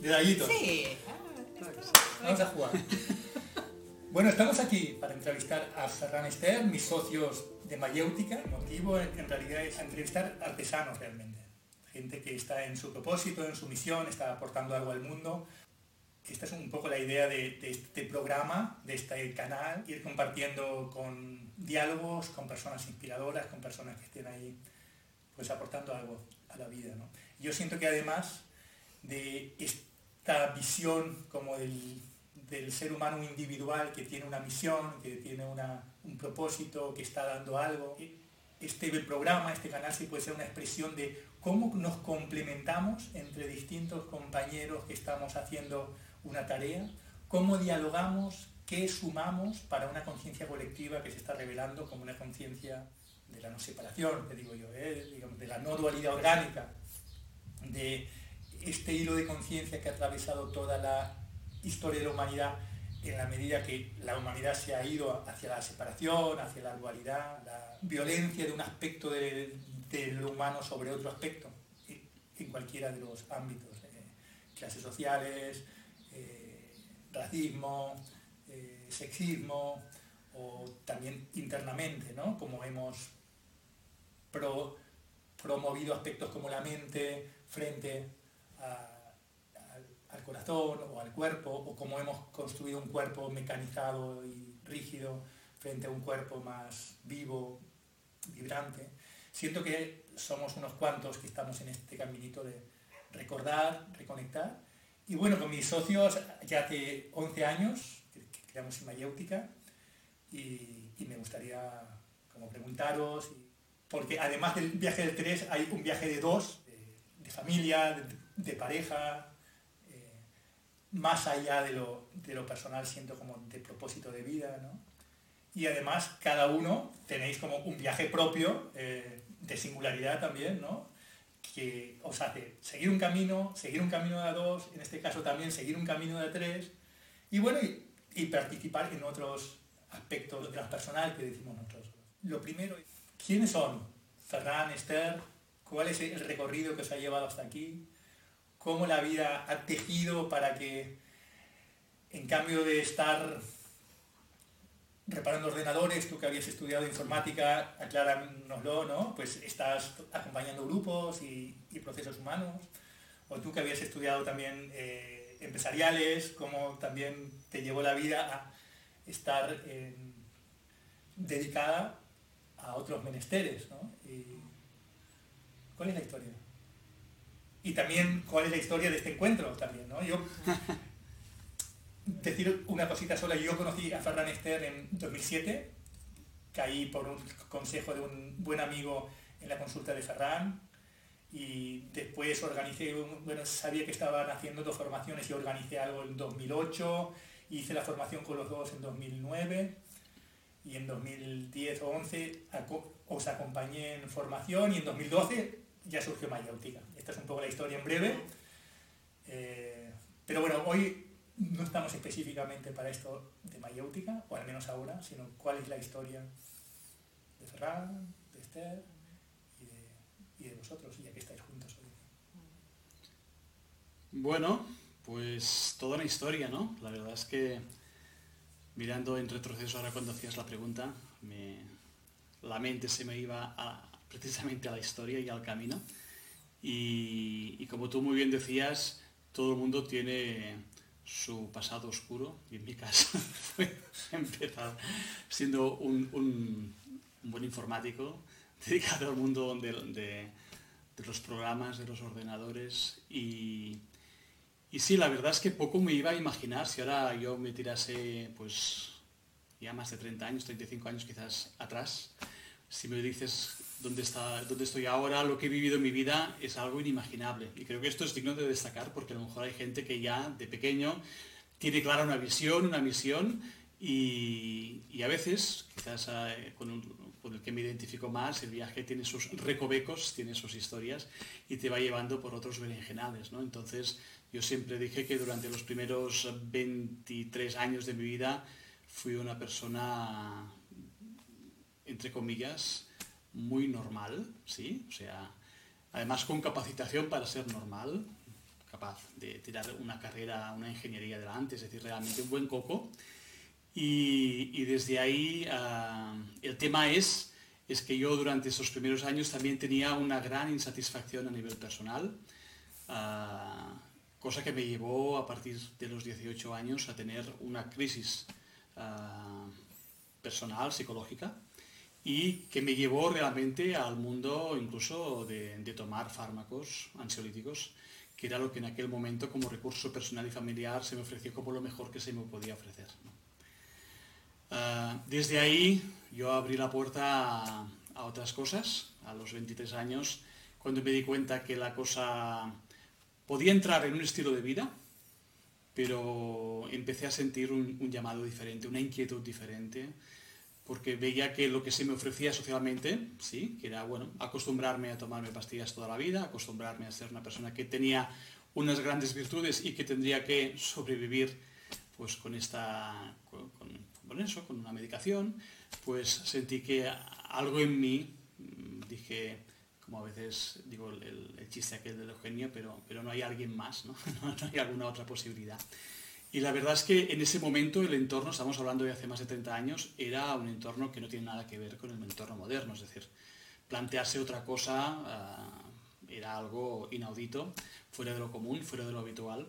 Detallitos. Sí. Vamos a jugar. Bueno, estamos aquí para entrevistar a Ferran Ester, mis socios de Mayéutica. El motivo en realidad es entrevistar artesanos realmente. Gente que está en su propósito, en su misión, está aportando algo al mundo. Esta es un poco la idea de, de este programa, de este canal, ir compartiendo con diálogos, con personas inspiradoras, con personas que estén ahí pues aportando algo a la vida. ¿no? Yo siento que además de esta visión como del, del, ser humano individual que tiene una misión, que tiene una, un propósito, que está dando algo, este programa, este canal sí puede ser una expresión de cómo nos complementamos entre distintos compañeros que estamos haciendo una tarea, cómo dialogamos, qué sumamos para una conciencia colectiva que se está revelando como una conciencia de la no separación, que digo yo, ¿eh? De la no dualidad orgánica, de este hilo de conciencia que ha atravesado toda la historia de la humanidad en la medida que la humanidad se ha ido hacia la separación, hacia la dualidad, la violencia de un aspecto de, de lo humano sobre otro aspecto, en cualquiera de los ámbitos, eh, clases sociales, eh, racismo, eh, sexismo, o también internamente, ¿no? como hemos pro, promovido aspectos como la mente frente al, corazón o al cuerpo, o como hemos construido un cuerpo mecanizado y rígido frente a un cuerpo más vivo, vibrante. Siento que somos unos cuantos que estamos en este caminito de recordar, reconectar. Y bueno, con mis socios ya hace 11 años que creamos Imayéutica y, y me gustaría como preguntaros, porque además del viaje del 3 hay un viaje de dos, de, familia, de pareja, eh, más allá de lo, de lo, personal siento como de propósito de vida, ¿no? Y además cada uno tenéis como un viaje propio, eh, de singularidad también, ¿no? Que os hace seguir un camino, seguir un camino de a dos, en este caso también seguir un camino de a tres, y bueno, y, participar en otros aspectos transpersonal que decimos nosotros. Lo primero, ¿quiénes son? Ferran, Esther, ¿cuál es el recorrido que os ha llevado hasta aquí? ¿Cómo la vida ha tejido para que, en cambio de estar reparando ordenadores, tú que habías estudiado informática, acláranoslo, ¿no? Pues estás acompañando grupos y, procesos humanos. O tú que habías estudiado también eh, empresariales, cómo también te llevó la vida a estar eh, dedicada a otros menesteres. ¿no? Y, ¿Cuál es la historia? Y también, ¿cuál es la historia de este encuentro? También, ¿no? Yo, decir una cosita sola, yo conocí a Ferran Ester en 2007, caí por un consejo de un buen amigo en la consulta de Ferran, y después organicé, bueno, sabía que estaban haciendo dos formaciones y organicé algo en 2008, hice la formación con los dos en 2009 y en 2010 o 11 os acompañé en formación y en 2012 ya surgió Mayéutica. Esta es un poco la historia en breve. Eh, pero bueno, hoy no estamos específicamente para esto de Mayéutica, o al menos ahora, sino cuál es la historia de Ferran, de Esther y de, y vosotros, ya que estáis juntos hoy. Bueno, pues toda una historia, ¿no? La verdad es que mirando en retroceso ahora cuando hacías la pregunta, me, la mente se me iba a, precisamente a la historia y al camino. Y, como tú muy bien decías, todo el mundo tiene su pasado oscuro, y en mi caso fue empezar siendo un, buen informático, dedicado al mundo de, de, de los programas, de los ordenadores y, y sí, la verdad es que poco me iba a imaginar si ahora yo me tirase, pues, ya más de 30 años, 35 años quizás atrás, si me dices dónde, está, dónde estoy ahora, lo que he vivido en mi vida, es algo inimaginable. Y creo que esto es digno de destacar porque a lo mejor hay gente que ya de pequeño tiene clara una visión, una misión, y, a veces, quizás eh, con, con, el que me identifico más, el viaje tiene sus recovecos, tiene sus historias, y te va llevando por otros berenjenales, ¿no? Entonces, yo siempre dije que durante los primeros 23 años de mi vida fui una persona, entre comillas, muy normal, ¿sí? O sea, además con capacitación para ser normal, capaz de tirar una carrera, una ingeniería adelante, es decir, realmente un buen coco. Y, desde ahí ah, el tema es, es que yo durante esos primeros años también tenía una gran insatisfacción a nivel personal, ah, cosa que me llevó a partir de los 18 años a tener una crisis ah, personal, psicológica, y que me llevó realmente al mundo incluso de, tomar fármacos ansiolíticos, que era lo que en aquel momento como recurso personal y familiar se me ofreció como lo mejor que se me podía ofrecer. Ah, desde ahí yo abrí la puerta a, otras cosas, a los 23 años, cuando me di cuenta que la cosa podía entrar en un estilo de vida, pero empecé a sentir un llamado diferente, una inquietud diferente, porque veía que lo que se me ofrecía socialmente, sí, que era bueno, acostumbrarme a tomarme pastillas toda la vida, acostumbrarme a ser una persona que tenía unas grandes virtudes y que tendría que sobrevivir pues con esta con, eso, con una medicación, pues sentí que algo en mí mm, dije, como a veces digo el, chiste aquel del Eugenio, pero, pero no hay alguien más, ¿no? no hay alguna otra posibilidad. Y la verdad es que en ese momento el entorno, estamos hablando de hace más de 30 años, era un entorno que no tiene nada que ver con el entorno moderno. Es decir, plantearse otra cosa ah, era algo inaudito, fuera de lo común, fuera de lo habitual.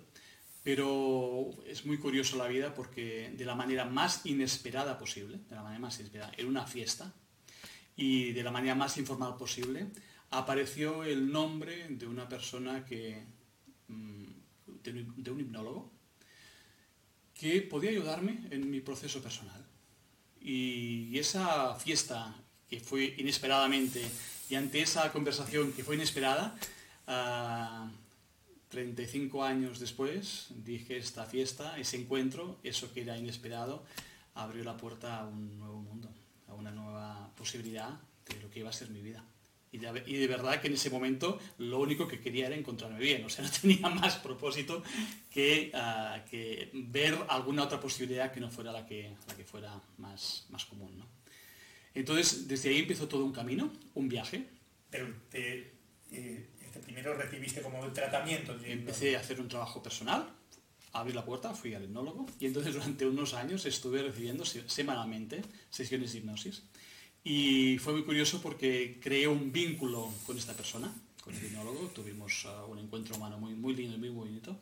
Pero es muy curioso la vida porque de la manera más inesperada posible, de la manera más inesperada, en una fiesta, y de la manera más informal posible, apareció el nombre de una persona que, mm, de un hipnólogo, que podía ayudarme en mi proceso personal. Y esa fiesta que fue inesperadamente, y ante esa conversación que fue inesperada, 35 ah, años después, dije esta fiesta, ese encuentro, eso que era inesperado, abrió la puerta a un nuevo mundo, a una nueva posibilidad de lo que iba a ser mi vida. Y de, verdad que en ese momento lo único que quería era encontrarme bien, o sea, no tenía más propósito que, ah, que ver alguna otra posibilidad que no fuera la que, la que fuera más, más común. ¿no? Entonces, desde ahí empezó todo un camino, un viaje. Pero te, eh, este primero recibiste como el tratamiento. Empecé a hacer un trabajo personal, abrí la puerta, fui al hipnólogo y entonces durante unos años estuve recibiendo semanalmente sesiones de hipnosis. Y fue muy curioso porque creé un vínculo con esta persona, con el hipnólogo, tuvimos uh, un encuentro humano muy, muy lindo y muy bonito.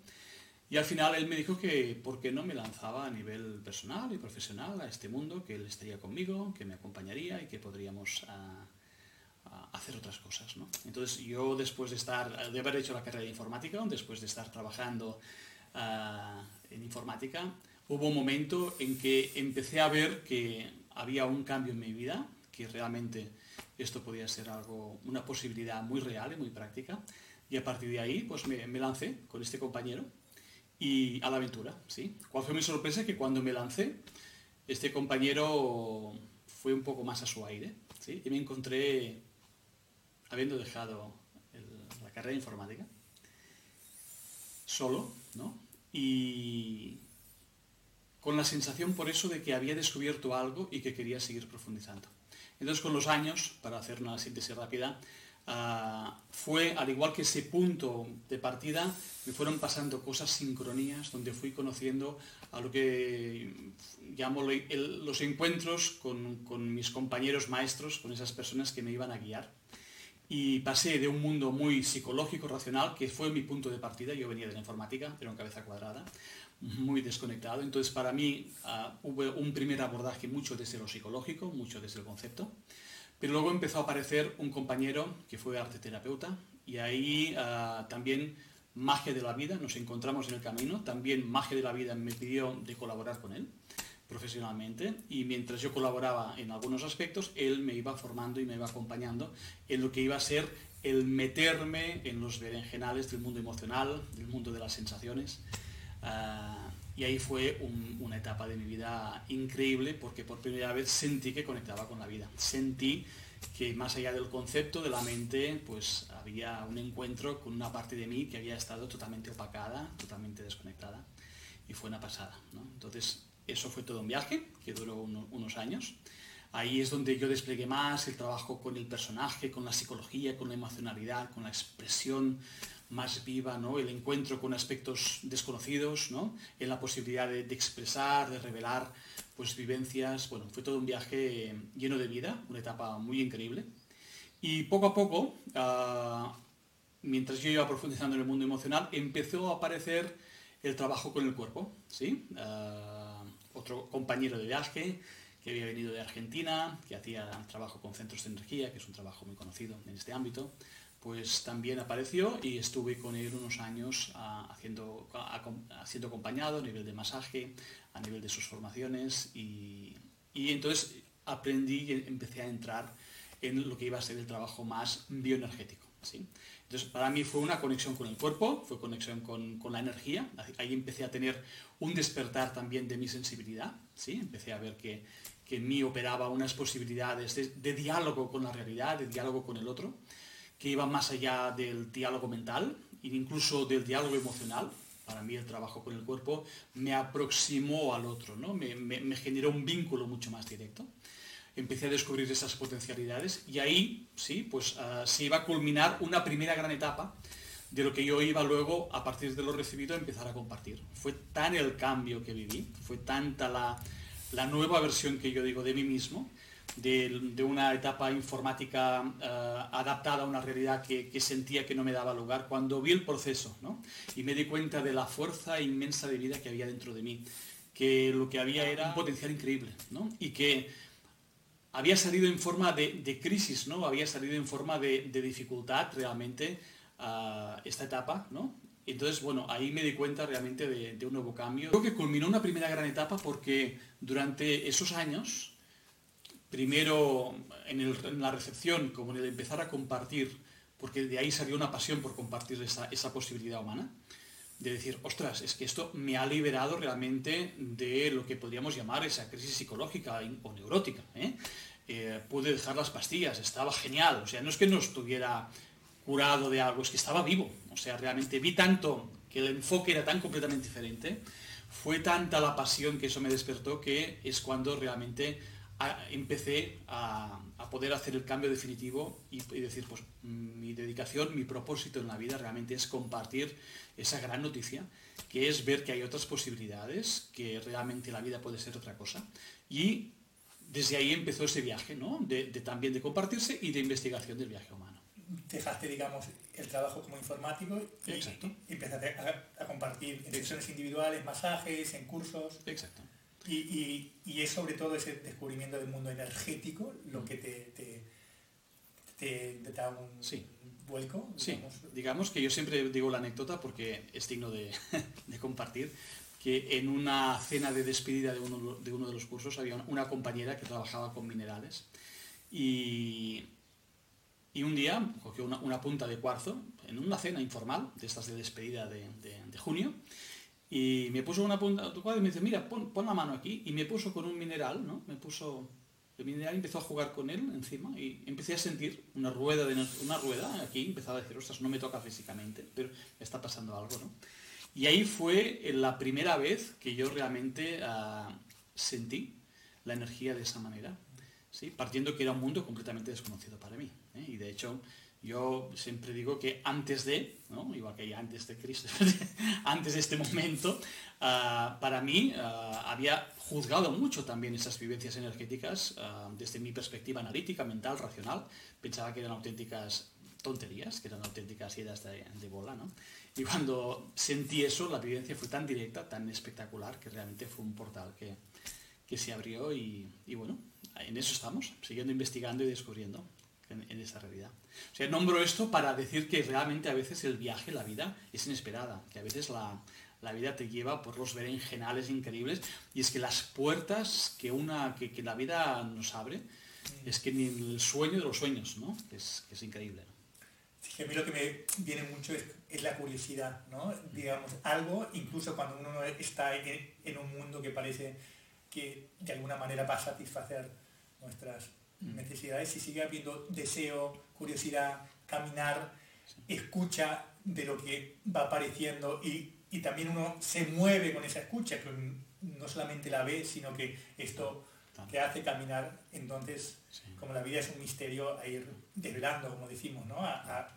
Y al final él me dijo que por qué no me lanzaba a nivel personal y profesional a este mundo, que él estaría conmigo, que me acompañaría y que podríamos uh, uh, hacer otras cosas. ¿no? Entonces yo después de, estar, de haber hecho la carrera de informática, después de estar trabajando en informática, hubo un momento en que empecé a ver que había un cambio en mi vida, que realmente esto podía ser algo, una posibilidad muy real y muy práctica. Y a partir de ahí, pues me, lancé con este compañero y a la aventura, ¿sí? ¿Cuál fue mi sorpresa? Que cuando me lancé, este compañero fue un poco más a su aire, ¿sí? Y me encontré, habiendo dejado la carrera informática, solo, ¿no? Y con la sensación por eso de que había descubierto algo y que quería seguir profundizando. Entonces con los años, para hacer una síntesis rápida, ah, fue, al igual que ese punto de partida, me fueron pasando cosas, sincronías, donde fui conociendo a lo que llamo los encuentros con, mis compañeros maestros, con esas personas que me iban a guiar. Y pasé de un mundo muy psicológico, racional, que fue mi punto de partida, yo venía de la informática, era una cabeza cuadrada, muy desconectado. Entonces, para mí ah, hubo un primer abordaje mucho desde lo psicológico, mucho desde el concepto, pero luego empezó a aparecer un compañero que fue arte terapeuta y ahí ah, también magia de la vida, nos encontramos en el camino, también magia de la vida me pidió de colaborar con él profesionalmente y mientras yo colaboraba en algunos aspectos, él me iba formando y me iba acompañando en lo que iba a ser el meterme en los berenjenales del mundo emocional, del mundo de las sensaciones, Ah, y ahí fue una etapa de mi vida increíble porque por primera vez sentí que conectaba con la vida. Sentí que más allá del concepto de la mente, pues había un encuentro con una parte de mí que había estado totalmente opacada, totalmente desconectada. Y fue una pasada. Entonces, eso fue todo un viaje que duró unos años. Ahí es donde yo desplegué más el trabajo con el personaje, con la psicología, con la emocionalidad, con la expresión más viva, ¿no? El encuentro con aspectos desconocidos, ¿no? En la posibilidad de, expresar, de revelar, pues vivencias. Bueno, fue todo un viaje lleno de vida, una etapa muy increíble. Y poco a poco, ah, mientras yo iba profundizando en el mundo emocional, empezó a aparecer el trabajo con el cuerpo, ¿sí? Ah, otro compañero de viaje que había venido de Argentina, que hacía trabajo con centros de energía, que es un trabajo muy conocido en este ámbito, pues también apareció y estuve con él unos años ah, haciendo, siendo acompañado a nivel de masaje, a nivel de sus formaciones y, entonces aprendí y empecé a entrar en lo que iba a ser el trabajo más bioenergético. ¿sí? Entonces, para mí fue una conexión con el cuerpo, fue conexión con, la energía. Ahí empecé a tener un despertar también de mi sensibilidad. ¿sí? Empecé a ver que, en mí operaba unas posibilidades de, diálogo con la realidad, de diálogo con el otro, que iban más allá del diálogo mental e incluso del diálogo emocional. Para mí el trabajo con el cuerpo me aproximó al otro, ¿no? me, me generó un vínculo mucho más directo empecé a descubrir esas potencialidades y ahí, sí, pues ah, se iba a culminar una primera gran etapa de lo que yo iba luego, a partir de lo recibido, a empezar a compartir. Fue tan el cambio que viví, fue tanta la, nueva versión que yo digo de mí mismo, de, una etapa informática ah, adaptada a una realidad que, sentía que no me daba lugar, cuando vi el proceso, ¿no? Y me di cuenta de la fuerza inmensa de vida que había dentro de mí, que lo que había era un potencial increíble, ¿no? Y que había salido en forma de, crisis, ¿no? Había salido en forma de, dificultad realmente esta etapa, ¿no? Entonces, bueno, ahí me di cuenta realmente de, un nuevo cambio. Creo que culminó una primera gran etapa porque durante esos años, primero en, la recepción, como en el empezar a compartir, porque de ahí salió una pasión por compartir esa, posibilidad humana, de decir, ostras, es que esto me ha liberado realmente de lo que podríamos llamar esa crisis psicológica o neurótica. ¿eh? Eh, pude dejar las pastillas, estaba genial, o sea, no es que no estuviera curado de algo, es que estaba vivo, o sea, realmente vi tanto que el enfoque era tan completamente diferente, fue tanta la pasión que eso me despertó que es cuando realmente empecé a, poder hacer el cambio definitivo y, decir, pues mi dedicación, mi propósito en la vida realmente es compartir esa gran noticia, que es ver que hay otras posibilidades, que realmente la vida puede ser otra cosa. Y desde ahí empezó ese viaje, ¿no? De, también de compartirse y de investigación del viaje humano. Dejaste, digamos, el trabajo como informático y, empezaste a, compartir en sesiones individuales, masajes, en cursos. Exacto. Y, es sobre todo ese descubrimiento del mundo energético lo que te, te, da un sí. vuelco. Sí, digamos que yo siempre digo la anécdota porque es digno de, compartir, que en una cena de despedida de uno de, uno de los cursos había una, compañera que trabajaba con minerales y, y un día cogió una, punta de cuarzo en una cena informal, de estas de despedida de, de junio, y me puso una punta y me dice, mira, pon, la mano aquí. Y me puso con un mineral, ¿no? Me puso el mineral empezó a jugar con él encima y empecé a sentir una rueda, de, una rueda aquí, empezaba a decir, ostras, no me toca físicamente, pero está pasando algo, ¿no? Y ahí fue la primera vez que yo realmente ah, sentí la energía de esa manera, ¿sí? partiendo que era un mundo completamente desconocido para mí. ¿eh? Y de hecho, yo siempre digo que antes de, igual que antes de Cristo, antes de este momento, ah, para mí ah, había juzgado mucho también esas vivencias energéticas ah, desde mi perspectiva analítica, mental, racional. Pensaba que eran auténticas tonterías, que eran auténticas ideas de, bola, ¿no? Y cuando sentí eso, la vivencia fue tan directa, tan espectacular, que realmente fue un portal que, que se abrió y, y bueno, en eso estamos, siguiendo investigando y descubriendo en, esa realidad. O sea, nombro esto para decir que realmente a veces el viaje, la vida, es inesperada, que a veces la, vida te lleva por los berenjenales increíbles y es que las puertas que, una, que, la vida nos abre es que ni el sueño de los sueños, ¿no? Que es, es increíble. a mí lo que me viene mucho es, la curiosidad, ¿no? Digamos, algo, incluso cuando uno está en, en un mundo que parece que de alguna manera va a satisfacer nuestras necesidades y sigue habiendo deseo, curiosidad, caminar, escucha de lo que va apareciendo y, también uno se mueve con esa escucha, que no solamente la ve, sino que esto te hace caminar, entonces como la vida es un misterio a ir desvelando, como decimos, ¿no?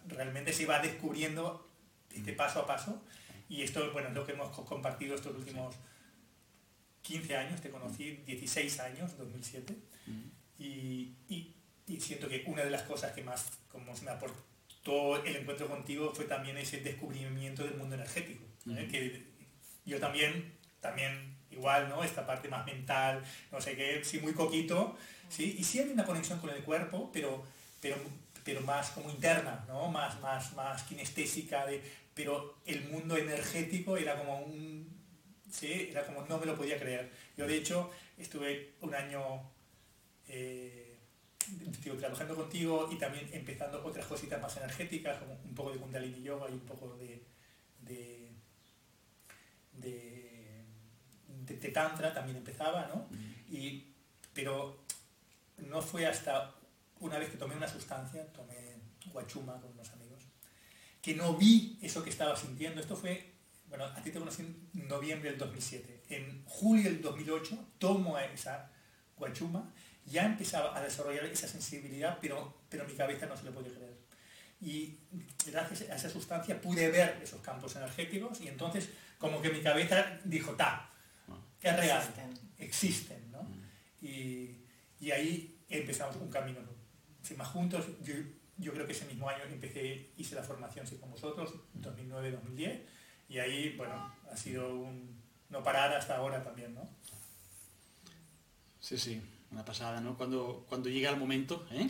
realmente se va descubriendo este paso a paso. Y esto, bueno, es lo que hemos compartido estos últimos 15 años, te conocí 16 años, 2007. Y, y, siento que una de las cosas que más como se me aportó el encuentro contigo fue también ese descubrimiento del mundo energético. ¿eh? Que yo también, también igual, ¿no? Esta parte más mental, no sé qué, sí, muy coquito, ¿sí? Y sí hay una conexión con el cuerpo, pero, pero, pero más como interna, ¿no? Más, más, más kinestésica, de, pero el mundo energético era como un... Sí, era como no me lo podía creer. Yo de hecho estuve un año eh, trabajando contigo y también empezando otras cositas más energéticas, como un poco de kundalini yoga y un poco de, de, de, tantra también empezaba, ¿no? Y, pero no fue hasta una vez que tomé una sustancia, tomé guachuma con unos amigos, que no vi eso que estaba sintiendo. Esto fue, bueno, a ti te conocí en noviembre del 2007. En julio del 2008 tomo esa guachuma, ya empezaba a desarrollar esa sensibilidad, pero, pero mi cabeza no se lo podía creer. Y gracias a esa sustancia pude ver esos campos energéticos y entonces como que mi cabeza dijo, ta, es real, existen, ¿no? Y, y, ahí empezamos un camino más juntos. Yo, yo, creo que ese mismo año empecé, hice la formación sí, con vosotros, 2009-2010, y ahí, bueno, ha sido un no parar hasta ahora también, ¿no? Sí, sí, una pasada, ¿no? Cuando, cuando llega el momento, ¿eh?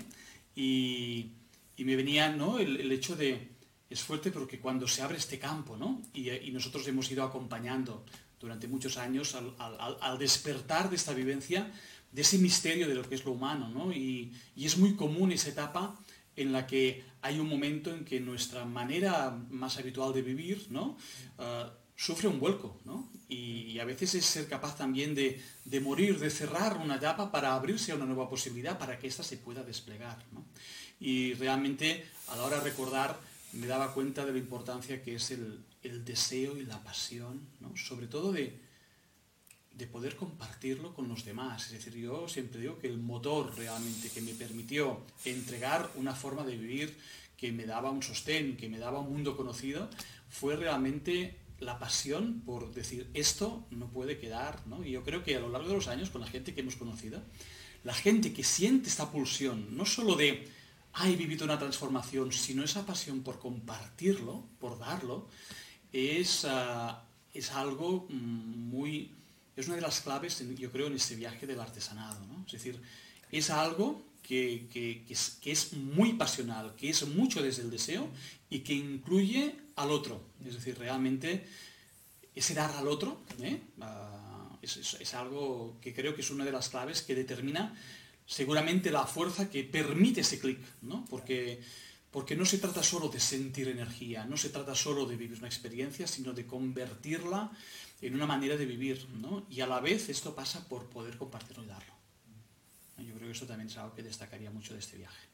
y, y, me venía, ¿no? El, el, hecho de, es fuerte porque cuando se abre este campo, ¿no? Y, nosotros hemos ido acompañando durante muchos años al, al, al, despertar de esta vivencia, de ese misterio de lo que es lo humano, ¿no? Y, y, es muy común esa etapa en la que hay un momento en que nuestra manera más habitual de vivir, ¿no? Uh, sufre un vuelco, ¿no? Y, a veces es ser capaz también de, de, morir, de cerrar una etapa para abrirse a una nueva posibilidad, para que ésta se pueda desplegar, ¿no? Y realmente a la hora de recordar me daba cuenta de la importancia que es el, el deseo y la pasión, ¿no? sobre todo de, de poder compartirlo con los demás. Es decir, yo siempre digo que el motor realmente que me permitió entregar una forma de vivir que me daba un sostén, que me daba un mundo conocido, fue realmente la pasión por decir esto no puede quedar, ¿no? Y yo creo que a lo largo de los años, con la gente que hemos conocido, la gente que siente esta pulsión, no solo de, ay, he vivido una transformación, sino esa pasión por compartirlo, por darlo, es, uh, es algo muy, es una de las claves, yo creo, en este viaje del artesanado, ¿no? Es decir, es algo que, es, muy pasional, que es mucho desde el deseo y que incluye al otro. Es decir, realmente ese dar al otro ¿eh? es, es, es, algo que creo que es una de las claves que determina seguramente la fuerza que permite ese clic, ¿no? Porque, porque no se trata solo de sentir energía, no se trata solo de vivir una experiencia, sino de convertirla en una manera de vivir, ¿no? Y a la vez esto pasa por poder compartirlo y darlo. Yo creo que eso también es algo que destacaría mucho de este viaje.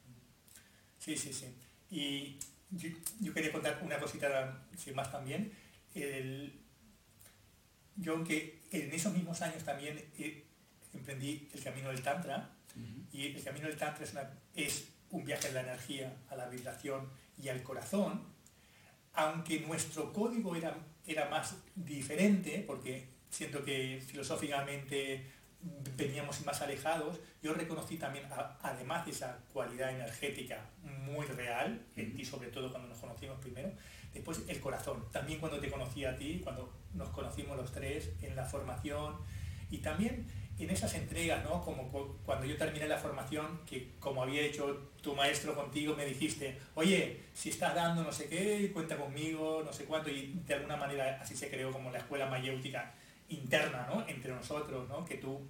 Sí, sí, sí. Y yo, yo quería contar una cosita sin más también. El, yo aunque en esos mismos años también eh, emprendí el camino del Tantra, uh -huh. y el camino del Tantra es, una, es un viaje a la energía, a la vibración y al corazón, aunque nuestro código era, era más diferente, porque siento que filosóficamente veníamos más alejados, yo reconocí también, además de esa cualidad energética muy real, en ti sobre todo cuando nos conocimos primero, después el corazón, también cuando te conocí a ti, cuando nos conocimos los tres en la formación, y también en esas entregas, ¿no? Como cuando yo terminé la formación, que como había hecho tu maestro contigo, me dijiste, oye, si estás dando no sé qué, cuenta conmigo, no sé cuánto, y de alguna manera así se creó como la escuela mayéutica interna, ¿no? Entre nosotros, ¿no? Que tú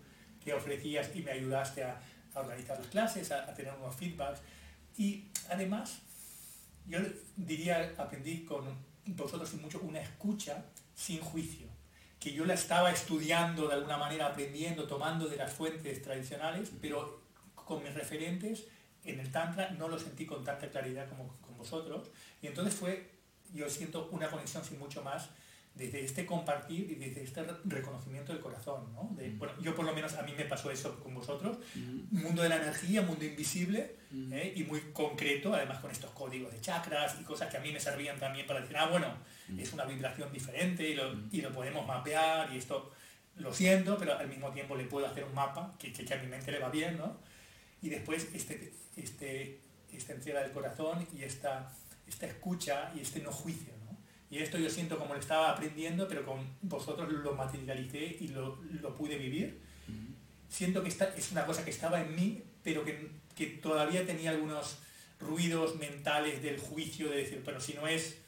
que ofrecías y me ayudaste a, organizar las clases, a, a, tener unos feedbacks. Y además, yo diría, aprendí con vosotros y mucho una escucha sin juicio, que yo la estaba estudiando de alguna manera, aprendiendo, tomando de las fuentes tradicionales, pero con mis referentes en el Tantra no lo sentí con tanta claridad como con vosotros. Y entonces fue, yo siento una conexión sin mucho más desde este compartir y desde este reconocimiento del corazón. ¿no? De, bueno, yo por lo menos a mí me pasó eso con vosotros, mundo de la energía, mundo invisible ¿eh? y muy concreto, además con estos códigos de chakras y cosas que a mí me servían también para decir, ah, bueno, es una vibración diferente y lo, y lo podemos mapear y esto lo siento, pero al mismo tiempo le puedo hacer un mapa que, que, a mi mente le va bien, ¿no? Y después este, este, esta entrega del corazón y esta, esta escucha y este no juicio. Y esto yo siento como lo estaba aprendiendo, pero con vosotros lo materialicé y lo, lo pude vivir. Siento que esta es una cosa que estaba en mí, pero que, que todavía tenía algunos ruidos mentales del juicio de decir, pero si no es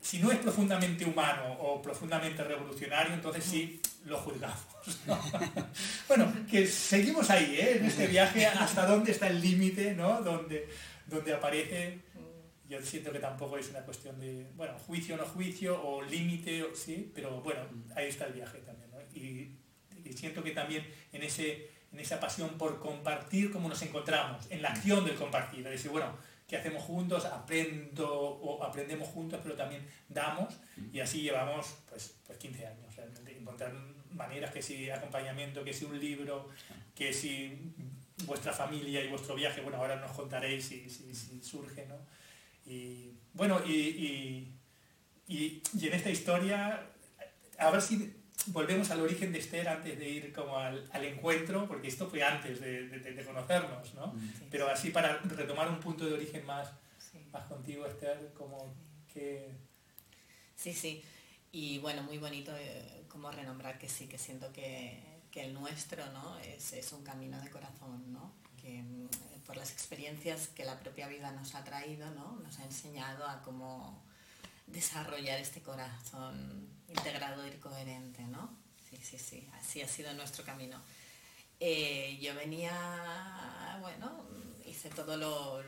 si no es profundamente humano o profundamente revolucionario, entonces sí lo juzgamos. bueno, que seguimos ahí, ¿eh? en este viaje, hasta dónde está el límite, ¿no? Donde, donde aparece, yo siento que tampoco es una cuestión de, bueno, juicio o no juicio, o límite, sí, pero bueno, ahí está el viaje también. ¿no? Y, siento que también en, ese, en esa pasión por compartir cómo nos encontramos, en la acción del compartir, es decir, bueno, que hacemos juntos, aprendo o aprendemos juntos, pero también damos y así llevamos pues, pues 15 años realmente. Encontrar maneras que si acompañamiento, que si un libro, que si vuestra familia y vuestro viaje, bueno, ahora nos contaréis si, si, surge, ¿no? Y bueno, y, y, y en esta historia, a ver si volvemos al origen de Esther antes de ir como al, encuentro, porque esto fue antes de, conocernos, ¿no? Mm. Pero así para retomar un punto de origen más, más contigo, Esther, como que... Sí, sí. Y bueno, muy bonito eh, como renombrar que sí, que siento que, el nuestro, ¿no? Es, es, un camino de corazón, ¿no? Que mm, por las experiencias que la propia vida nos ha traído, ¿no? Nos ha enseñado a cómo desarrollar este corazón integrado y coherente, ¿no? Sí, sí, sí, así ha sido nuestro camino. Eh, yo venía, bueno, hice todo lo,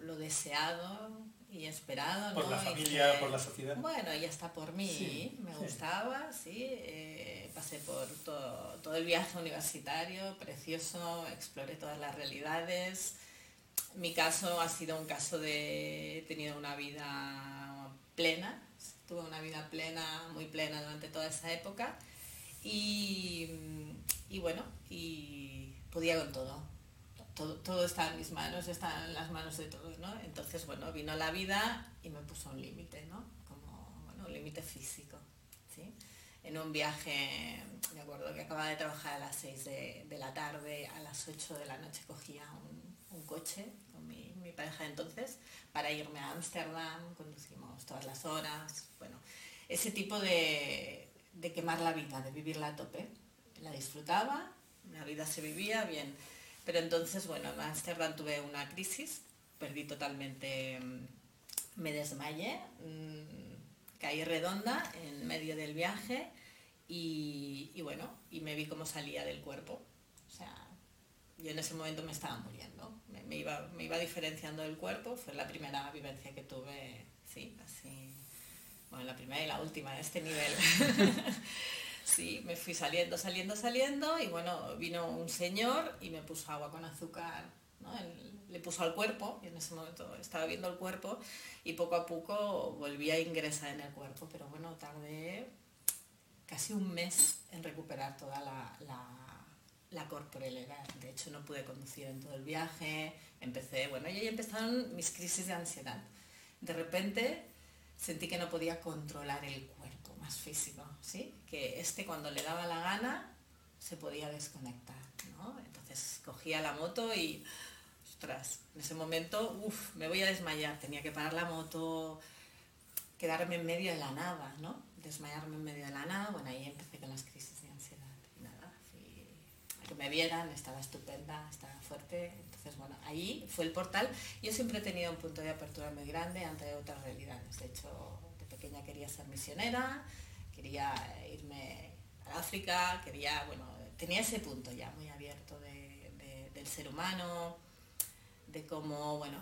lo, deseado y esperado. Por la familia, por la sociedad. Bueno, y hasta por mí, me gustaba, sí. Eh, pasé por todo, todo el viaje universitario, precioso, exploré todas las realidades. Mi caso ha sido un caso de, he tenido una vida plena, tuve una vida plena, muy plena durante toda esa época y, bueno, y podía con todo. Todo. está en mis manos, está en las manos de todos, ¿no? Entonces, bueno, vino la vida y me puso un límite, ¿no? Como, bueno, un límite físico, ¿sí? En un viaje, me acuerdo que acababa de trabajar a las 6 de, la tarde, a las 8 de la noche cogía un, coche con mi, pareja de entonces para irme a Ámsterdam, conducimos todas las horas, bueno, ese tipo de, quemar la vida, de vivirla a tope. La disfrutaba, la vida se vivía bien, pero entonces, bueno, en Ámsterdam tuve una crisis, perdí totalmente, mm, me desmayé, mm, caí redonda en medio del viaje y, bueno, y me vi cómo salía del cuerpo. O sea, yo en ese momento me estaba muriendo, me, iba, me iba diferenciando del cuerpo, fue la primera vivencia que tuve, sí, así, bueno, la primera y la última de este nivel. sí, me fui saliendo, saliendo, saliendo y bueno, vino un señor y me puso agua con azúcar, ¿no? le puso al cuerpo, y en ese momento estaba viendo el cuerpo y poco a poco volví a ingresar en el cuerpo, pero bueno, tardé casi un mes en recuperar toda la la corporalidad. De hecho, no pude conducir en todo el viaje. Empecé, bueno, y ahí empezaron mis crisis de ansiedad. De repente sentí que no podía controlar el cuerpo físico, ¿sí? Que este cuando le daba la gana se podía desconectar, ¿no? Entonces cogía la moto y, ostras, en ese momento, uff, me voy a desmayar. Tenía que parar la moto, quedarme en medio de la nada, ¿no? Desmayarme en medio de la nada. Bueno, ahí empecé con las crisis que me vieran, estaba estupenda, estaba fuerte. Entonces, bueno, ahí fue el portal. Yo siempre he tenido un punto de apertura muy grande ante otras realidades. De hecho, de pequeña quería ser misionera, quería irme a África, quería, bueno, tenía ese punto ya muy abierto del ser humano, de cómo, bueno,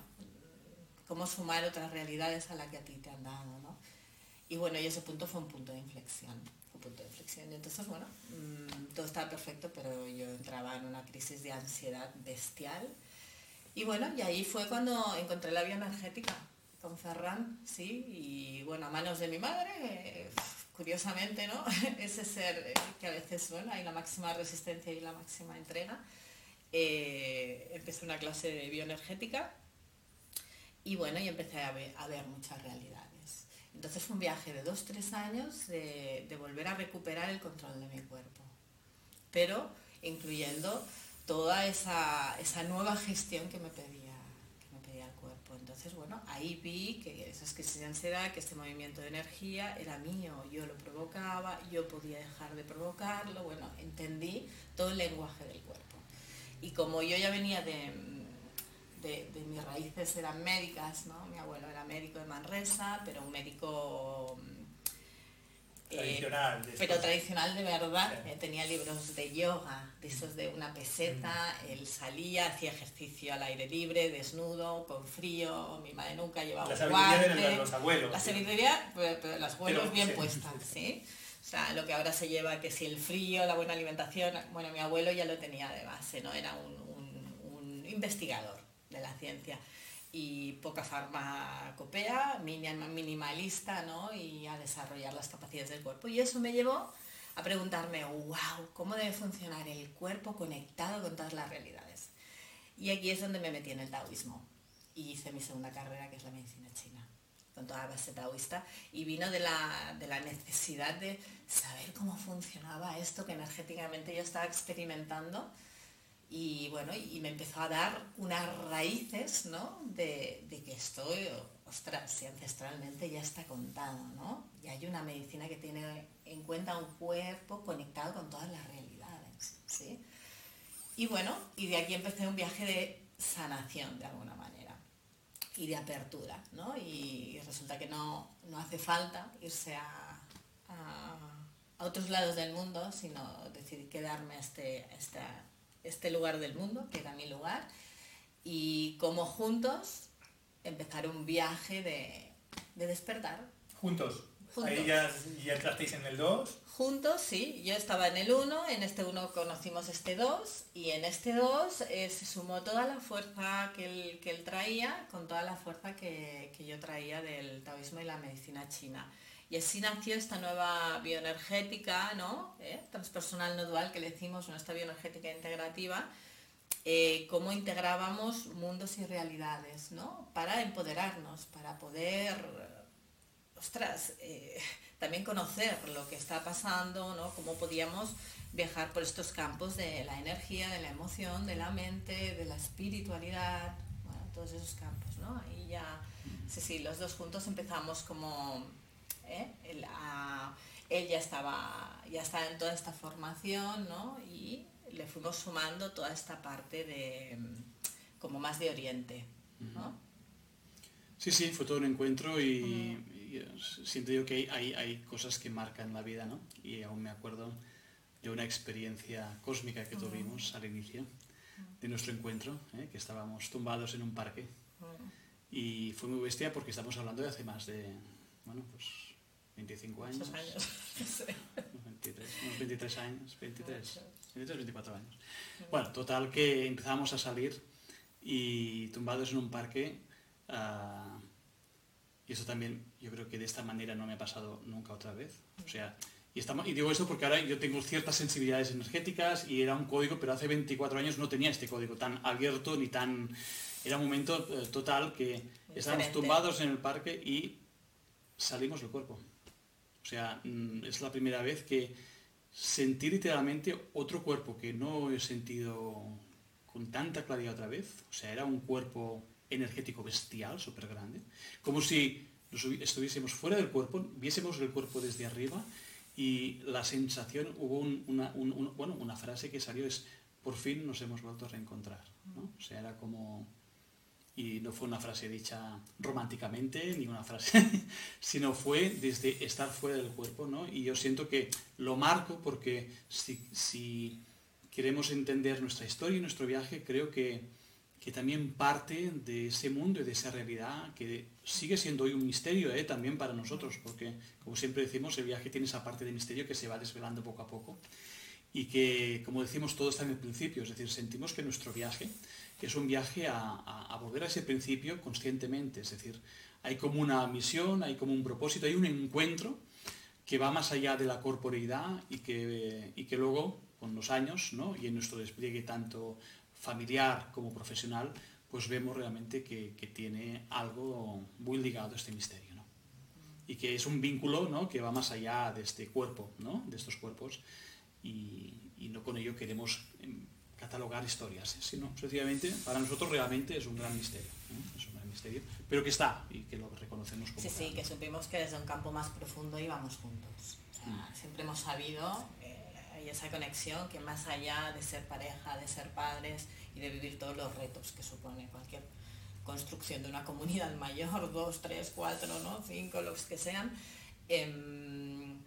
cómo sumar otras realidades a las que a ti te han dado, ¿no? Y bueno, y ese punto fue un punto de inflexión punto de inflexión. Entonces, bueno, mm, todo estaba perfecto, pero yo entraba en una crisis de ansiedad bestial. Y bueno, y ahí fue cuando encontré la vía energética con Ferran, sí, y bueno, a manos de mi madre, curiosamente, ¿no? Ese ser eh, que a veces, bueno, hay la máxima resistencia y la máxima entrega. Eh, empecé una clase de bioenergética y bueno, y empecé a ver, muchas realidades. Entonces fue un viaje de dos, tres años de, de volver a recuperar el control de mi cuerpo, pero incluyendo toda esa, esa nueva gestión que me pedía entonces, bueno, ahí vi que esas crisis de ansiedad, que este movimiento de energía era mío, yo lo provocaba, yo podía dejar de provocarlo, bueno, entendí todo el lenguaje del cuerpo. Y como yo ya venía de, de, mis raíces eran médicas, ¿no? Mi abuelo era médico de Manresa, pero un médico Tradicional. pero tradicional de verdad. Eh, tenía libros de yoga, de esos de una peseta. Él salía, hacía ejercicio al aire libre, desnudo, con frío. Mi madre nunca llevaba la guante. De los abuelos. La sabiduría, pero, las abuelos bien puestas, ¿sí? O sea, lo que ahora se lleva, que si el frío, la buena alimentación, bueno, mi abuelo ya lo tenía de base, ¿no? Era un investigador de la ciencia y poca farmacopea, minimalista, ¿no? Y a desarrollar las capacidades del cuerpo. Y eso me llevó a preguntarme, wow, ¿cómo debe funcionar el cuerpo conectado con todas las realidades? Y aquí es donde me metí en el taoísmo. Y hice mi segunda carrera, que es la medicina china, con toda la base taoísta. Y vino de la, de la necesidad de saber cómo funcionaba esto que energéticamente yo estaba experimentando y bueno, y me empezó a dar unas raíces, ¿no? De, que esto, ostras, si ancestralmente ya está contado, ¿no? Y hay una medicina que tiene en cuenta un cuerpo conectado con todas las realidades, ¿sí? Y bueno, y de aquí empecé un viaje de sanación de alguna manera y de apertura, ¿no? Y resulta que no, hace falta irse a, a, otros lados del mundo, sino decidir quedarme a este, esta este lugar del mundo, que era mi lugar, y como juntos empezar un viaje de, despertar. ¿Juntos? Ahí ya, ya entrasteis en el 2. Juntos, sí. Yo estaba en el 1, en este 1 conocimos este 2 y en este 2 eh, se sumó toda la fuerza que él, que él traía con toda la fuerza que, que yo traía del taoísmo y la medicina china. Y así nació esta nueva bioenergética, ¿no? ¿Eh? Transpersonal no dual que le decimos, nuestra bioenergética integrativa, eh, cómo integrábamos mundos y realidades, ¿no? Para empoderarnos, para poder, ostras, eh, también conocer lo que está pasando, ¿no? Cómo podíamos viajar por estos campos de la energía, de la emoción, de la mente, de la espiritualidad, bueno, todos esos campos, ¿no? Ahí ya, sí, sí, los dos juntos empezamos como ¿eh? Él, ya estaba, ya estaba en toda esta formación, ¿no? Y le fuimos sumando toda esta parte de como más de Oriente, ¿no? Sí, sí, fue todo un encuentro y, siento yo que hay, hay, cosas que marcan la vida, ¿no? Y aún me acuerdo de una experiencia cósmica que tuvimos al inicio de nuestro encuentro, ¿eh? que estábamos tumbados en un parque. Y fue muy bestia porque estamos hablando de hace más de, bueno, pues 25 años. años. 23, unos 23 años, 23, 23, 24 años. Bueno, total que empezamos a salir y tumbados en un parque. Uh, y eso también, yo creo que de esta manera no me ha pasado nunca otra vez. O sea, y, estamos, y digo eso porque ahora yo tengo ciertas sensibilidades energéticas y era un código, pero hace 24 años no tenía este código tan abierto ni tan... Era un momento uh, total que estábamos tumbados en el parque y salimos del cuerpo. O sea, mm, es la primera vez que sentí literalmente otro cuerpo que no he sentido con tanta claridad otra vez. O sea, era un cuerpo energético bestial, súper grande. Como si estuviésemos fuera del cuerpo, viésemos el cuerpo desde arriba y la sensación, hubo una, bueno, una frase que salió es, por fin nos hemos vuelto a reencontrar. O sea, era como y no fue una frase dicha románticamente, ni una frase, sino fue desde estar fuera del cuerpo, ¿no? Y yo siento que lo marco porque si, queremos entender nuestra historia y nuestro viaje, creo que, que, también parte de ese mundo y de esa realidad que sigue siendo hoy un misterio ¿eh? también para nosotros, porque como siempre decimos, el viaje tiene esa parte de misterio que se va desvelando poco a poco y que, como decimos, todo está en el principio, es decir, sentimos que nuestro viaje es un viaje a, volver a ese principio conscientemente, es decir, hay como una misión, hay como un propósito, hay un encuentro que va más allá de la corporeidad y que, y que luego, con los años, ¿no? y en nuestro despliegue tanto familiar como profesional, pues vemos realmente que, tiene algo muy ligado a este misterio. ¿no? Y que es un vínculo ¿no? que va más allá de este cuerpo, de estos cuerpos, y, y no con ello queremos em, catalogar historias, sino sencillamente para nosotros realmente es un gran misterio, es un gran misterio, pero que está y que lo reconocemos como Sí, sí, que supimos que desde un campo más profundo íbamos juntos. Mm. Siempre hemos sabido, eh, hay esa conexión que más allá de ser pareja, de ser padres y de vivir todos los retos que supone cualquier construcción de una comunidad mayor, dos, tres, cuatro, ¿no? cinco, los que sean, em,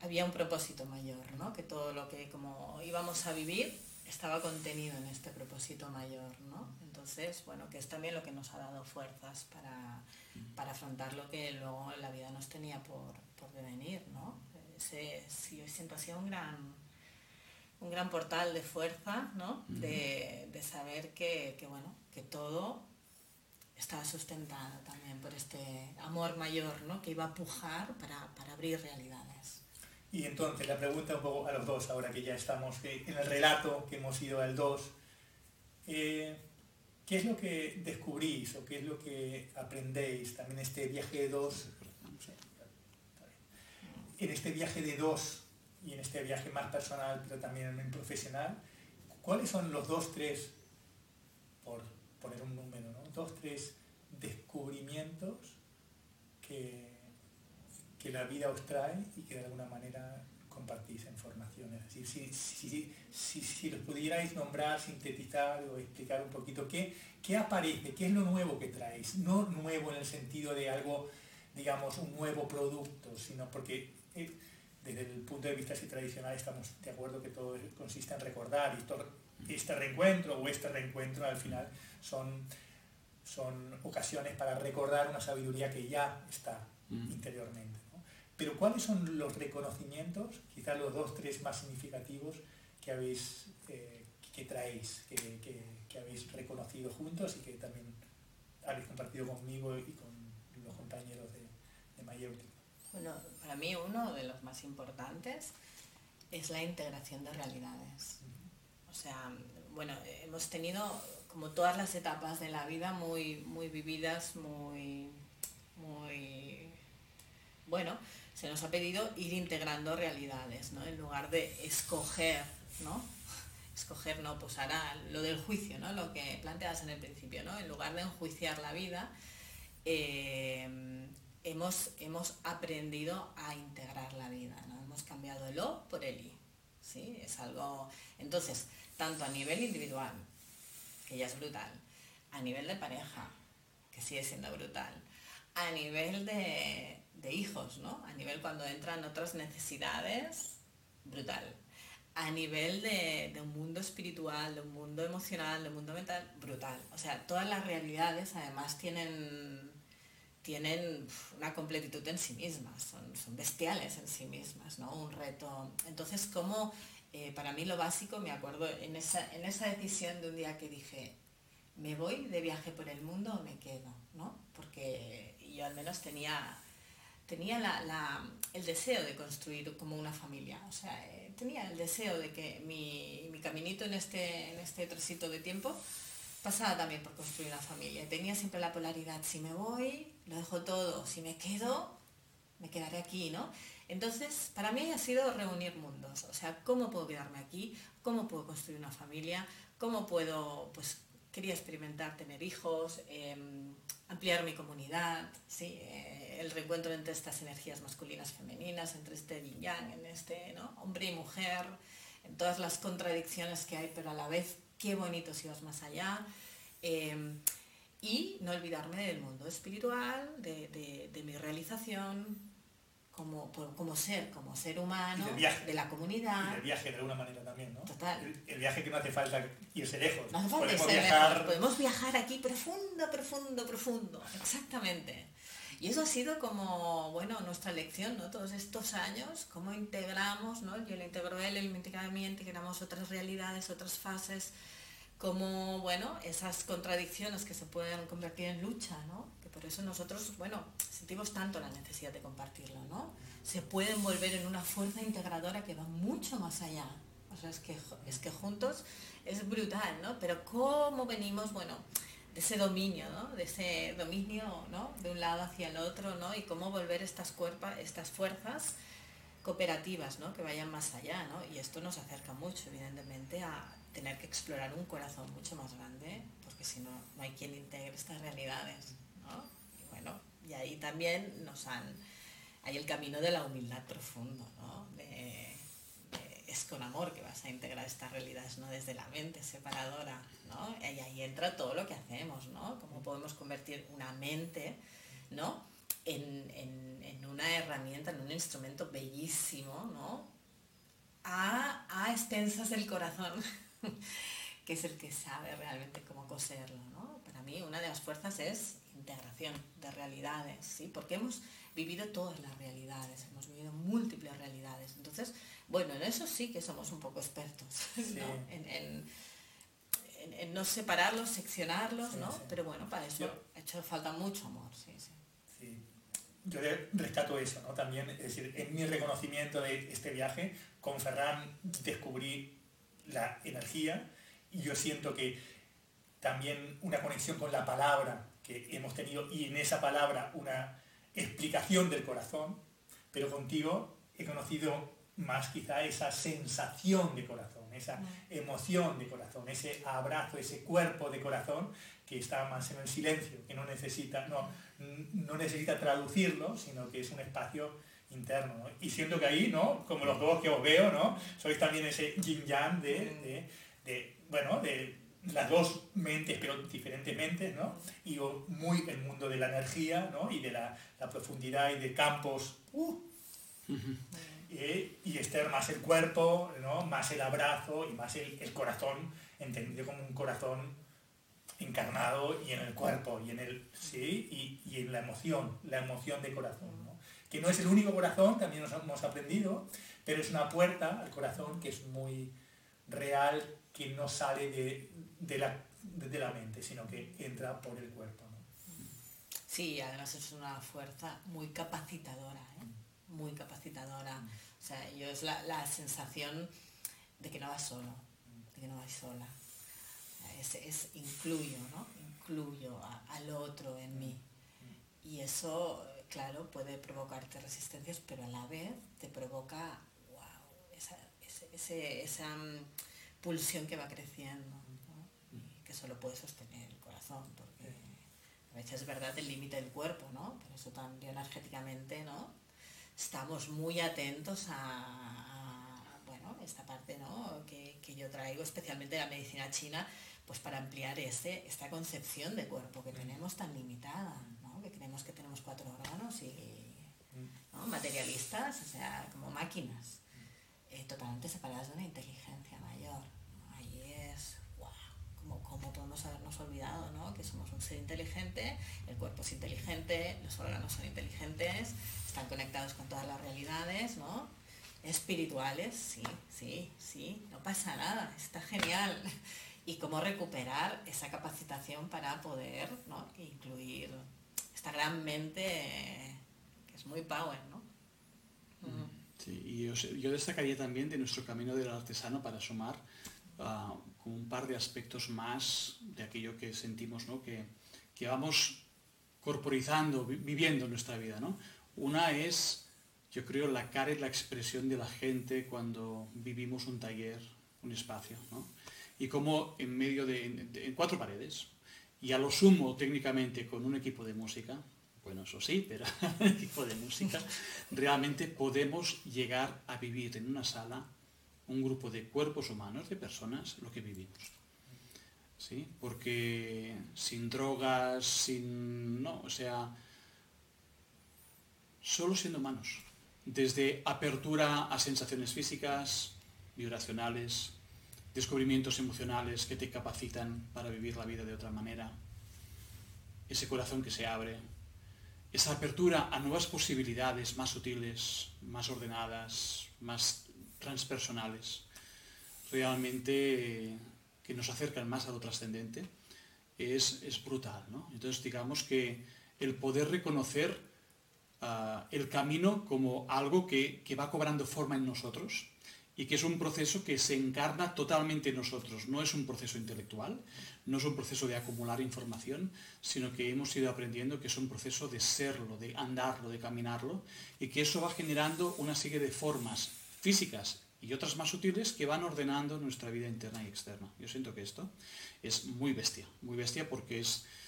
había un propósito mayor, ¿no? que todo lo que como íbamos a vivir estaba contenido en este propósito mayor, ¿no? Entonces, bueno, que es también lo que nos ha dado fuerzas para, para afrontar lo que luego la vida nos tenía por, por devenir, ¿no? Ese, sí, yo siento así un gran, un gran portal de fuerza, ¿no? De, de saber que, que, bueno, que todo estaba sustentado también por este amor mayor, ¿no? Que iba a pujar para, para abrir realidades. Y entonces la pregunta un poco a los dos, ahora que ya estamos en el relato, que hemos ido al 2, eh, ¿qué es lo que descubrís o qué es lo que aprendéis también este viaje de dos? En este viaje de dos y en este viaje más personal, pero también en profesional, ¿cuáles son los dos, tres, por poner un número, ¿no? dos, tres descubrimientos que que la vida os trae y que de alguna manera compartís información. Es decir, si, si, si, si los pudierais nombrar, sintetizar o explicar un poquito qué, qué aparece, qué es lo nuevo que traéis. No nuevo en el sentido de algo, digamos, un nuevo producto, sino porque eh, desde el punto de vista así tradicional estamos de acuerdo que todo consiste en recordar y este reencuentro o este reencuentro al final son, son ocasiones para recordar una sabiduría que ya está mm. interiormente. Pero ¿cuáles son los reconocimientos, quizás los dos, tres más significativos que habéis, eh, que traéis, que, habéis reconocido juntos y que también habéis compartido conmigo y con los compañeros de, de Bueno, para mí uno de los más importantes es la integración de realidades. O sea, bueno, hemos tenido como todas las etapas de la vida muy, muy vividas, muy, muy, bueno, se nos ha pedido ir integrando realidades, ¿no? En lugar de escoger, ¿no? Escoger, no, pues ahora lo del juicio, ¿no? Lo que planteas en el principio, ¿no? En lugar de enjuiciar la vida, eh, hemos, hemos aprendido a integrar la vida, ¿no? Hemos cambiado el O por el I, ¿sí? Es algo... Entonces, tanto a nivel individual, que ya es brutal, a nivel de pareja, que sigue siendo brutal, a nivel de, de hijos, ¿no? A nivel cuando entran otras necesidades, brutal. A nivel de, un mundo espiritual, de un mundo emocional, de un mundo mental, brutal. O sea, todas las realidades además tienen, tienen una completitud en sí mismas, son, bestiales en sí mismas, ¿no? Un reto. Entonces, como eh, para mí lo básico, me acuerdo en esa, en esa decisión de un día que dije, ¿me voy de viaje por el mundo o me quedo? ¿no? Porque yo al menos tenía tenía el deseo de construir como una familia. O sea, eh, tenía el deseo de que mi, caminito en este, en este trocito de tiempo pasaba también por construir una familia. Tenía siempre la polaridad, si me voy, lo dejo todo, si me quedo, me quedaré aquí, ¿no? Entonces, para mí ha sido reunir mundos, o sea, cómo puedo quedarme aquí, cómo puedo construir una familia, cómo puedo, pues, quería experimentar tener hijos, em, ampliar mi comunidad, ¿sí? Eh, el reencuentro entre estas energías masculinas femeninas, entre este yin yang, en este ¿no? hombre y mujer, en todas las contradicciones que hay, pero a la vez qué bonito si vas más allá. Em, y no olvidarme del mundo espiritual, de, mi realización como, como, ser, como ser humano, de la comunidad. Y el viaje de alguna manera también, ¿no? Total. El, viaje que no hace falta irse lejos. No hace falta Podemos viajar... Podemos viajar aquí profundo, profundo, profundo. Exactamente. Y eso ha sido como, bueno, nuestra lección, ¿no? Todos estos años, cómo integramos, ¿no? Yo lo integro él, él me integra a otras realidades, otras fases, como, bueno, esas contradicciones que se pueden convertir en lucha, ¿no? Que Por eso nosotros, bueno, sentimos tanto la necesidad de compartirlo, ¿no? Se puede envolver en una fuerza integradora que va mucho más allá. O sea, es que, es que juntos es brutal, ¿no? Pero cómo venimos, bueno, de ese dominio, ¿no? De ese dominio, ¿no? De un lado hacia el otro, ¿no? Y cómo volver estas, estas fuerzas cooperativas, ¿no? Que vayan más allá, ¿no? Y esto nos acerca mucho, evidentemente, a tener que explorar un corazón mucho más grande, porque si no, no hay quien integre estas realidades, ¿no? Y bueno, y ahí también nos han... Hay el camino de la humildad profundo, ¿no? Es con amor que vas a integrar estas realidades, no desde la mente separadora, ¿no? Y ahí entra todo lo que hacemos, ¿no? Cómo podemos convertir una mente, ¿no? En, en, una herramienta, en un instrumento bellísimo, ¿no? A, a expensas del corazón, que es el que sabe realmente cómo coserlo, ¿no? Para mí una de las fuerzas es integración de realidades, ¿sí? Porque hemos vivido todas las realidades, hemos vivido múltiples realidades. En eso sí que somos un poco expertos, En, no separarlos, seccionarlos, ¿no? Pero bueno, para eso ha hecho falta mucho amor, sí, sí. Yo rescato eso, ¿no? También, es decir, en mi reconocimiento de este viaje, con Ferran descubrí la energía y yo siento que también una conexión con la palabra que hemos tenido y en esa palabra una explicación del corazón, pero contigo he conocido más quizá esa sensación de corazón, esa emoción de corazón, ese abrazo, ese cuerpo de corazón que está más en el silencio, que no necesita, no, no necesita traducirlo, sino que es un espacio interno. Y siento que ahí, ¿no? como los dos que os veo, ¿no? sois también ese yin yang de, de, bueno, de las dos mentes, pero diferentemente, ¿no? y muy el mundo de la energía ¿no? y de la, profundidad y de campos. Uh, y Esther más el cuerpo, ¿no? más el abrazo y más el, corazón, entendido como un corazón encarnado y en el cuerpo y en el sí y, en la emoción, la emoción de corazón, que no es el único corazón, también hemos aprendido, pero es una puerta al corazón que es muy real, que no sale de, la, de, la, mente, sino que entra por el cuerpo. Sí, además es una fuerza muy capacitadora. ¿eh? Muy capacitadora. O sea, yo es la, sensación de que no vas solo, de que no vas sola. Es, incluyo, ¿no? Incluyo al otro en mí. Y eso, claro, puede provocarte resistencias, pero a la vez te provoca, wow, esa, esa mm, pulsión que va creciendo, que solo puede sostener el corazón, porque a veces es verdad el límite del cuerpo, ¿no? Pero eso también energéticamente, ¿no? Estamos muy atentos a, bueno, esta parte ¿no? que, yo traigo, especialmente la medicina china, pues para ampliar este, esta concepción de cuerpo que tenemos tan limitada, ¿no? que creemos que tenemos cuatro órganos y materialistas, o sea, como máquinas, eh, totalmente separadas de una inteligencia mayor. Como, podemos habernos olvidado ¿no? que somos un ser inteligente, el cuerpo es inteligente, los órganos son inteligentes, están conectados con todas las realidades, ¿no? Espirituales, sí, sí, sí, no pasa nada, está genial. Y cómo recuperar esa capacitación para poder ¿no? incluir esta gran mente que es muy power, ¿no? Sí, y yo, destacaría también de nuestro camino del artesano para sumar uh, un par de aspectos más de aquello que sentimos, ¿no? que, que vamos corporizando, viviendo nuestra vida. ¿no? Una es, yo creo, la cara y la expresión de la gente cuando vivimos un taller, un espacio, ¿no? Y como en medio de, en cuatro paredes, y a lo sumo técnicamente con un equipo de música, bueno, eso sí, pero equipo de música, realmente podemos llegar a vivir en una sala un grupo de cuerpos humanos, de personas, lo que vivimos. ¿Sí? Porque sin drogas, sin... no, o sea, solo siendo humanos. Desde apertura a sensaciones físicas, vibracionales, descubrimientos emocionales que te capacitan para vivir la vida de otra manera, ese corazón que se abre, esa apertura a nuevas posibilidades más sutiles, más ordenadas, más transpersonales, realmente que nos acercan más a lo trascendente, es, es brutal. ¿no? Entonces digamos que el poder reconocer ah, el camino como algo que, que va cobrando forma en nosotros y que es un proceso que se encarna totalmente en nosotros. No es un proceso intelectual, no es un proceso de acumular información, sino que hemos ido aprendiendo que es un proceso de serlo, de andarlo, de caminarlo, y que eso va generando una serie de formas físicas y otras más sutiles que van ordenando nuestra vida interna y externa. Yo siento que esto es muy bestia, muy bestia porque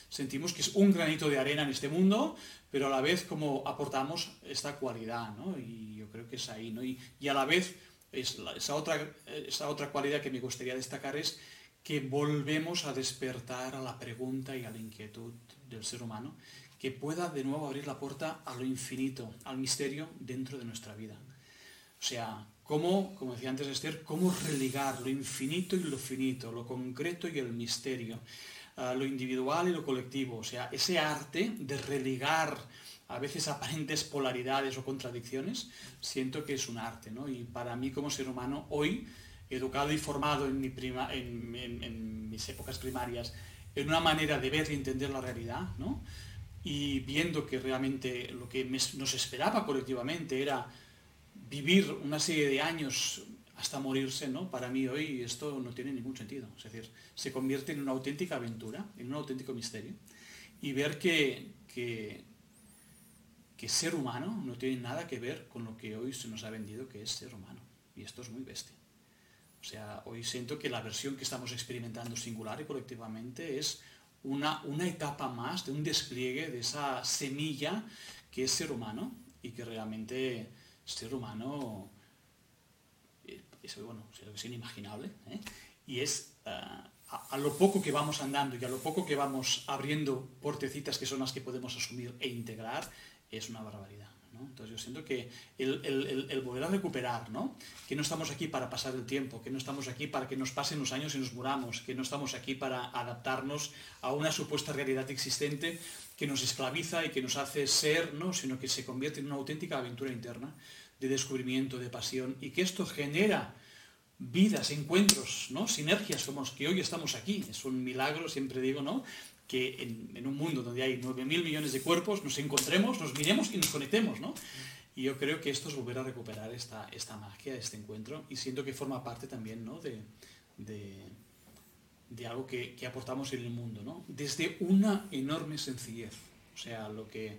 sentimos que es un granito de arena en este mundo, pero a la vez como aportamos esta cualidad, ¿no? Y yo creo que es ahí, ¿no? Y, y a la vez esa, otra, esa otra cualidad que me gustaría destacar es que volvemos a despertar a la pregunta y a la inquietud del ser humano, que pueda de nuevo abrir la puerta a lo infinito, al misterio dentro de nuestra vida. O sea, cómo, como decía antes Esther, cómo religar lo infinito y lo finito, lo concreto y el misterio, ah, lo individual y lo colectivo. O sea, ese arte de religar a veces aparentes polaridades o contradicciones, siento que es un arte, ¿no? Y para mí como ser humano, hoy, educado y formado en, mis épocas primarias, en una manera de ver y entender la realidad, ¿no? Y viendo que realmente lo que nos esperaba colectivamente era vivir una serie de años hasta morirse, ¿no? Para mí hoy esto no tiene ningún sentido. Es decir, se convierte en una auténtica aventura, en un auténtico misterio. Y ver que, que que ser humano no tiene nada que ver con lo que hoy se nos ha vendido que es ser humano. Y esto es muy bestia. O sea, hoy siento que la versión que estamos experimentando singular y colectivamente es una, una etapa más de un despliegue de esa semilla que es ser humano y que realmente ser humano eh, es, bueno, es inimaginable. ¿eh? Y es eh, a, lo poco que vamos andando y a lo poco que vamos abriendo portecitas que son las que podemos asumir e integrar, es una barbaridad. ¿no? Entonces yo siento que el, volver a recuperar, ¿no? que no estamos aquí para pasar el tiempo, que no estamos aquí para que nos pasen los años y nos muramos, que no estamos aquí para adaptarnos a una supuesta realidad existente que nos esclaviza y que nos hace ser, ¿no? sino que se convierte en una auténtica aventura interna de descubrimiento, de pasión, y que esto genera vidas, encuentros, ¿no? sinergias como los que hoy estamos aquí. Es un milagro, siempre digo, ¿no? que en, un mundo donde hay 9.000 millones de cuerpos nos encontremos, nos miremos y nos conectemos, ¿no? Y yo creo que esto es volver a recuperar esta, esta magia, este encuentro, y siento que forma parte también ¿no? de, de, algo que, aportamos en el mundo, ¿no? Desde una enorme sencillez, o sea, lo que,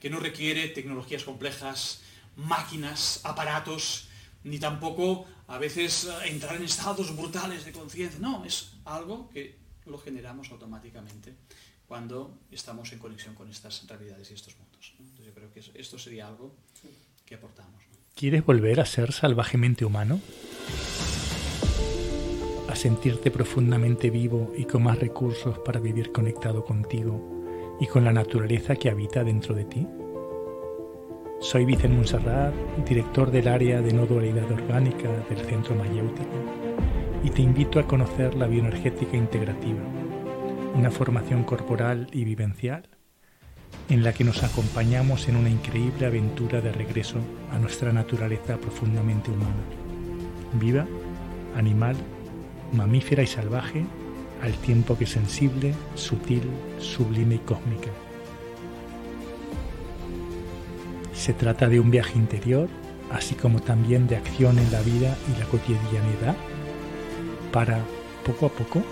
que no requiere tecnologías complejas, máquinas, aparatos, ni tampoco a veces entrar en estados brutales de conciencia, no, es algo que lo generamos automáticamente cuando estamos en conexión con estas realidades y estos mundos. Entonces yo creo que esto sería algo que aportamos. ¿Quieres volver a ser salvajemente humano? ¿A sentirte profundamente vivo y con más recursos para vivir conectado contigo y con la naturaleza que habita dentro de ti? Soy Vicente Monserrat, director del área de no dualidad orgánica del Centro Mayéutico y te invito a conocer la bioenergética integrativa, una formación corporal y vivencial en la que nos acompañamos en una increíble aventura de regreso a nuestra naturaleza profundamente humana, viva, animal, mamífera y salvaje, al tiempo que sensible, sutil, sublime y cósmica. Se trata de un viaje interior, así como también de acción en la vida y la cotidianidad para, poco a poco,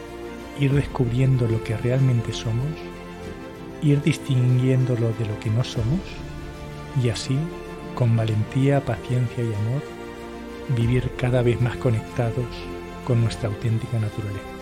ir descubriendo lo que realmente somos, ir distinguiéndolo de lo que no somos y así, con valentía, paciencia y amor, vivir cada vez más conectados con nuestra auténtica naturaleza.